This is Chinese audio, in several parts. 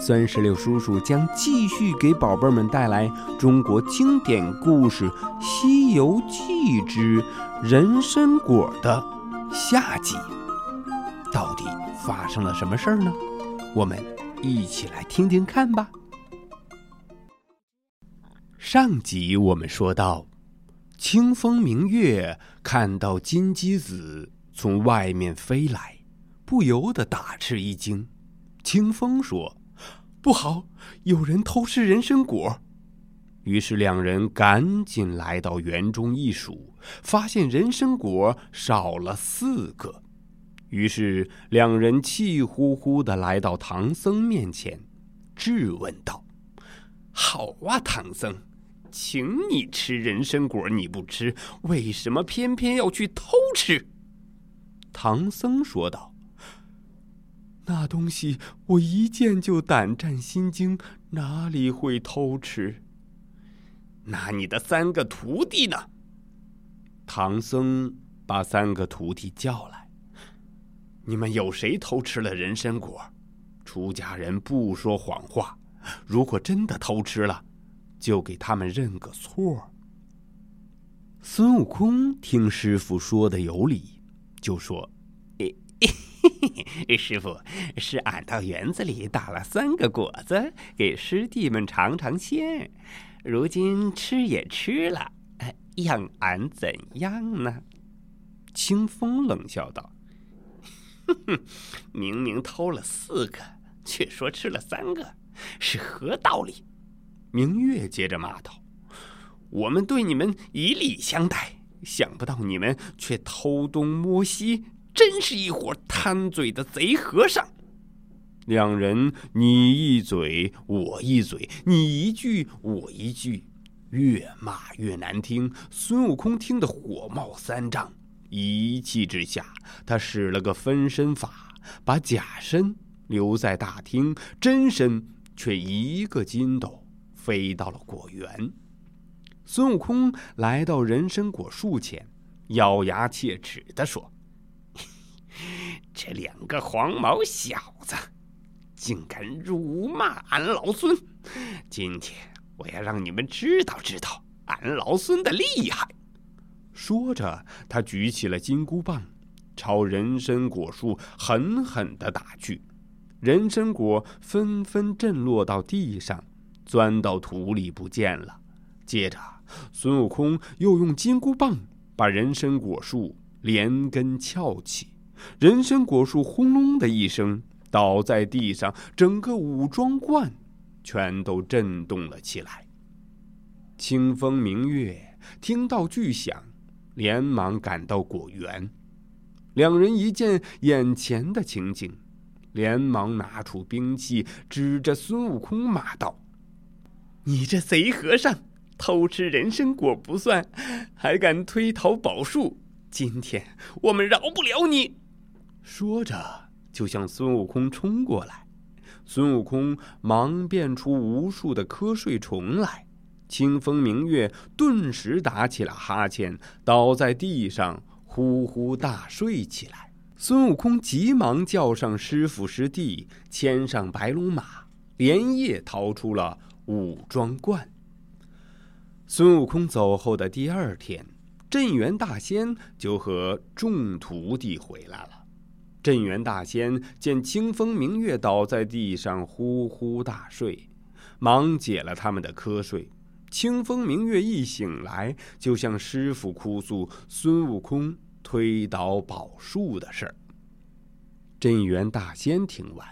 酸石榴叔叔将继续给宝贝们带来中国经典故事《西游记之人参果》的下集。到底发生了什么事儿呢？我们一起来听听看吧。上集我们说到，清风明月看到金鸡子从外面飞来，不由得大吃一惊。清风说。不好，有人偷吃人参果。于是两人赶紧来到园中一数，发现人参果少了四个。于是两人气呼呼的来到唐僧面前，质问道：“好啊，唐僧，请你吃人参果，你不吃，为什么偏偏要去偷吃？”唐僧说道。那东西我一见就胆战心惊，哪里会偷吃？那你的三个徒弟呢？唐僧把三个徒弟叫来，你们有谁偷吃了人参果？出家人不说谎话，如果真的偷吃了，就给他们认个错。孙悟空听师傅说的有理，就说。师傅，是俺到园子里打了三个果子，给师弟们尝尝鲜。如今吃也吃了，让俺怎样呢？清风冷笑道：“哼哼，明明偷了四个，却说吃了三个，是何道理？”明月接着骂道：“我们对你们以礼相待，想不到你们却偷东摸西。”真是一伙贪嘴的贼和尚！两人你一嘴我一嘴，你一句我一句，越骂越难听。孙悟空听得火冒三丈，一气之下，他使了个分身法，把假身留在大厅，真身却一个筋斗飞到了果园。孙悟空来到人参果树前，咬牙切齿地说。这两个黄毛小子，竟敢辱骂俺老孙！今天我要让你们知道知道俺老孙的厉害！说着，他举起了金箍棒，朝人参果树狠狠的打去。人参果纷纷震落到地上，钻到土里不见了。接着，孙悟空又用金箍棒把人参果树连根撬起。人参果树轰隆的一声倒在地上，整个武装观全都震动了起来。清风明月听到巨响，连忙赶到果园。两人一见眼前的情景，连忙拿出兵器，指着孙悟空骂道：“你这贼和尚，偷吃人参果不算，还敢推倒宝树！今天我们饶不了你！”说着，就向孙悟空冲过来。孙悟空忙变出无数的瞌睡虫来，清风明月顿时打起了哈欠，倒在地上呼呼大睡起来。孙悟空急忙叫上师傅师弟，牵上白龙马，连夜逃出了武装观。孙悟空走后的第二天，镇元大仙就和众徒弟回来了。镇元大仙见清风明月倒在地上呼呼大睡，忙解了他们的瞌睡。清风明月一醒来，就向师傅哭诉孙悟空推倒宝树的事儿。镇元大仙听完，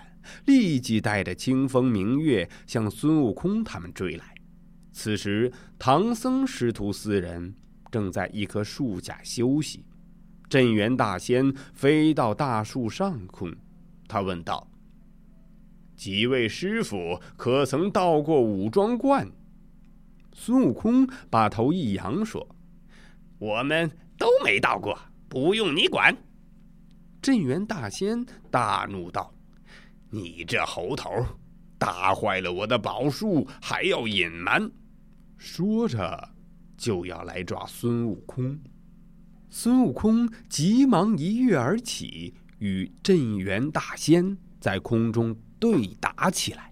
立即带着清风明月向孙悟空他们追来。此时，唐僧师徒四人正在一棵树下休息。镇元大仙飞到大树上空，他问道：“几位师傅可曾到过武装观？”孙悟空把头一扬，说：“我们都没到过，不用你管。”镇元大仙大怒道：“你这猴头，打坏了我的宝树，还要隐瞒！”说着，就要来抓孙悟空。孙悟空急忙一跃而起，与镇元大仙在空中对打起来。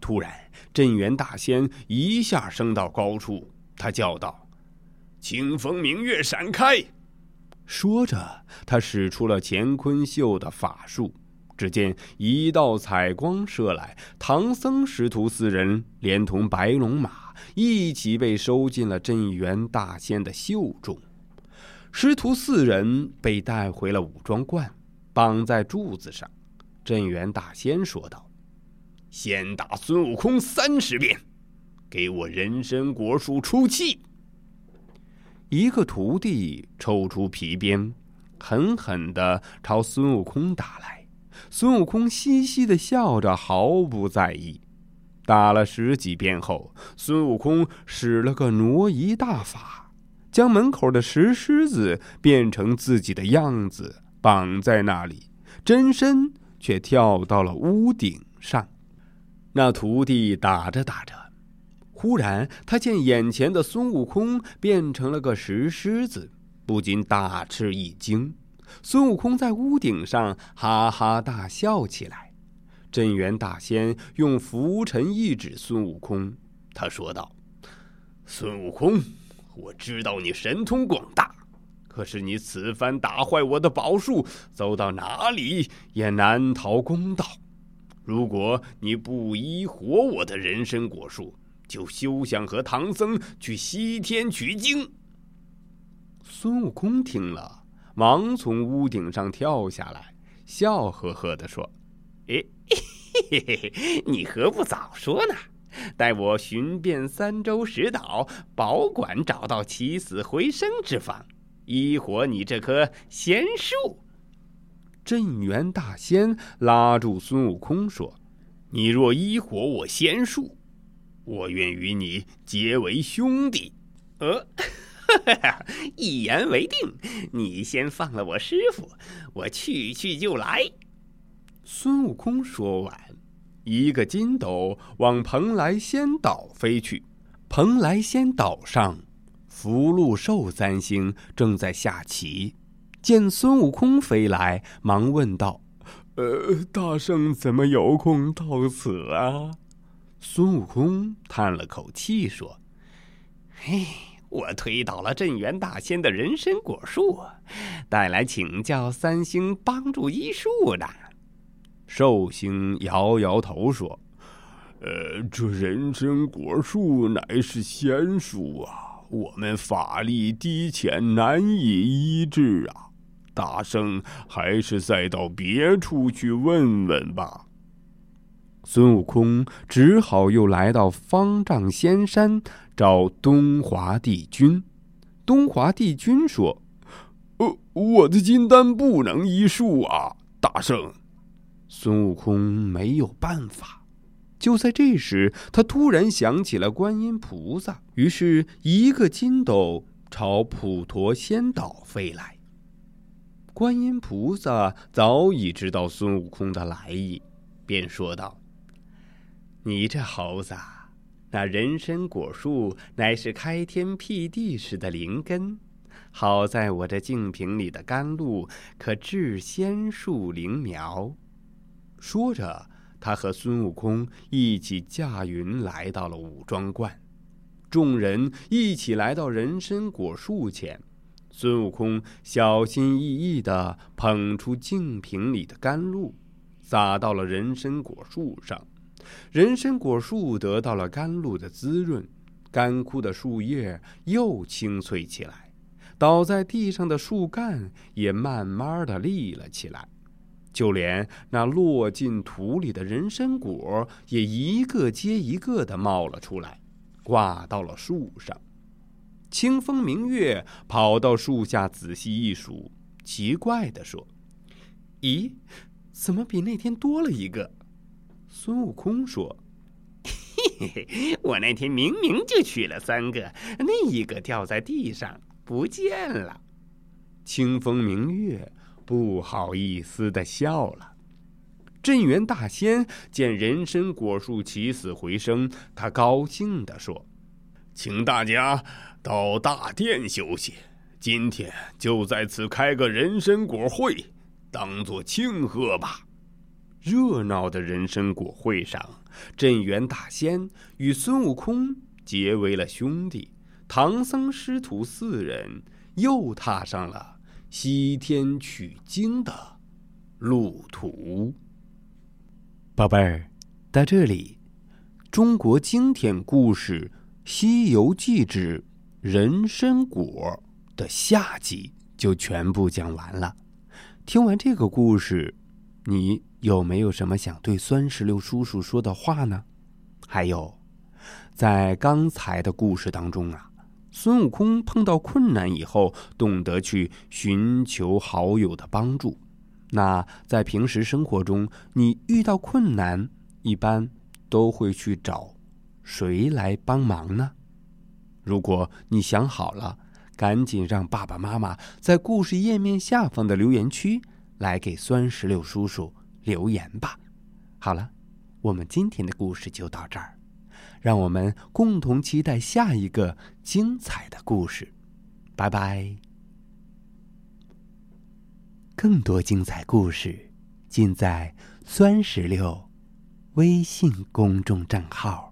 突然，镇元大仙一下升到高处，他叫道：“清风明月，闪开！”说着，他使出了乾坤秀的法术。只见一道彩光射来，唐僧师徒四人连同白龙马一起被收进了镇元大仙的袖中。师徒四人被带回了武装观，绑在柱子上。镇元大仙说道：“先打孙悟空三十遍，给我人参果树出气。”一个徒弟抽出皮鞭，狠狠的朝孙悟空打来。孙悟空嘻嘻的笑着，毫不在意。打了十几鞭后，孙悟空使了个挪移大法，将门口的石狮子变成自己的样子，绑在那里，真身却跳到了屋顶上。那徒弟打着打着。忽然，他见眼前的孙悟空变成了个石狮子，不禁大吃一惊。孙悟空在屋顶上哈哈大笑起来。镇元大仙用拂尘一指孙悟空，他说道：“孙悟空，我知道你神通广大，可是你此番打坏我的宝树，走到哪里也难逃公道。如果你不依活我的人参果树，”就休想和唐僧去西天取经。孙悟空听了，忙从屋顶上跳下来，笑呵呵的说：“哎，嘿嘿嘿，你何不早说呢？待我寻遍三洲十岛，保管找到起死回生之方，医活你这棵仙树。”镇元大仙拉住孙悟空说：“你若医活我仙树。”我愿与你结为兄弟，呃，哈哈哈一言为定。你先放了我师傅，我去去就来。孙悟空说完，一个筋斗往蓬莱仙岛飞去。蓬莱仙岛上，福禄寿三星正在下棋，见孙悟空飞来，忙问道：“呃，大圣怎么有空到此啊？”孙悟空叹了口气说：“嘿，我推倒了镇元大仙的人参果树，带来请教三星帮助医术的。”寿星摇摇头说：“呃，这人参果树乃是仙树啊，我们法力低浅，难以医治啊。大圣还是再到别处去问问吧。”孙悟空只好又来到方丈仙山找东华帝君。东华帝君说：“呃，我的金丹不能医术啊，大圣。”孙悟空没有办法。就在这时，他突然想起了观音菩萨，于是一个筋斗朝普陀仙岛飞来。观音菩萨早已知道孙悟空的来意，便说道。你这猴子，那人参果树乃是开天辟地时的灵根，好在我这净瓶里的甘露可治仙树灵苗。说着，他和孙悟空一起驾云来到了武装观。众人一起来到人参果树前，孙悟空小心翼翼地捧出净瓶里的甘露，洒到了人参果树上。人参果树得到了甘露的滋润，干枯的树叶又青翠起来，倒在地上的树干也慢慢的立了起来，就连那落进土里的人参果也一个接一个的冒了出来，挂到了树上。清风明月跑到树下仔细一数，奇怪的说：“咦，怎么比那天多了一个？”孙悟空说：“嘿嘿嘿，我那天明明就取了三个，那一个掉在地上不见了。清风明月不好意思的笑了。镇元大仙见人参果树起死回生，他高兴地说：“请大家到大殿休息，今天就在此开个人参果会，当做庆贺吧。”热闹的人参果会上，镇元大仙与孙悟空结为了兄弟，唐僧师徒四人又踏上了西天取经的路途。宝贝儿，到这里，中国经典故事《西游记之人参果》的下集就全部讲完了。听完这个故事，你有没有什么想对酸石榴叔叔说的话呢？还有，在刚才的故事当中啊，孙悟空碰到困难以后，懂得去寻求好友的帮助。那在平时生活中，你遇到困难，一般都会去找谁来帮忙呢？如果你想好了，赶紧让爸爸妈妈在故事页面下方的留言区来给酸石榴叔叔留言吧。好了，我们今天的故事就到这儿，让我们共同期待下一个精彩的故事。拜拜。更多精彩故事，尽在酸石榴微信公众账号。